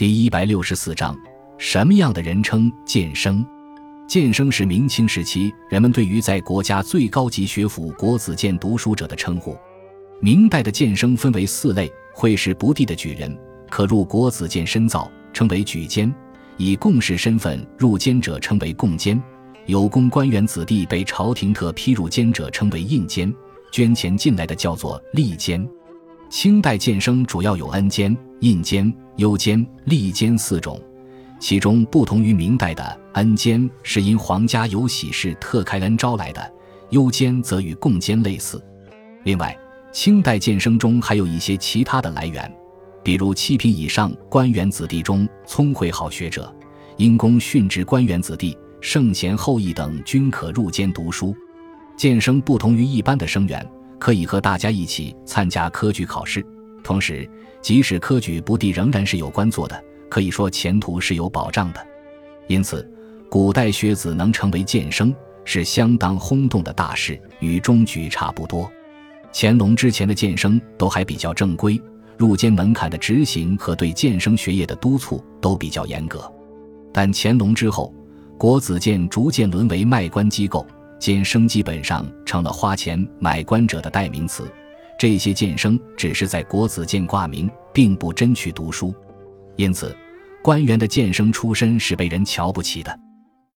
第一百六十四章，什么样的人称剑生？剑生是明清时期人们对于在国家最高级学府国子监读书者的称呼。明代的剑生分为四类：会试不第的举人，可入国子监深造，称为举监；以贡士身份入监者，称为贡监；有功官员子弟被朝廷特批入监者，称为印监；捐钱进来的叫做吏监。清代剑生主要有恩监、印监。优监、吏监四种，其中不同于明代的恩监是因皇家有喜事特开恩招来的，优监则与贡监类似。另外，清代建生中还有一些其他的来源，比如七品以上官员子弟中聪慧好学者，因公殉职官员子弟、圣贤后裔等均可入监读书。建生不同于一般的生员，可以和大家一起参加科举考试，同时。即使科举不第，仍然是有官做的，可以说前途是有保障的。因此，古代学子能成为监生是相当轰动的大事，与中举差不多。乾隆之前的监生都还比较正规，入监门槛的执行和对监生学业的督促都比较严格。但乾隆之后，国子监逐渐沦为卖官机构，监生基本上成了花钱买官者的代名词。这些监生只是在国子监挂名，并不真去读书，因此，官员的监生出身是被人瞧不起的。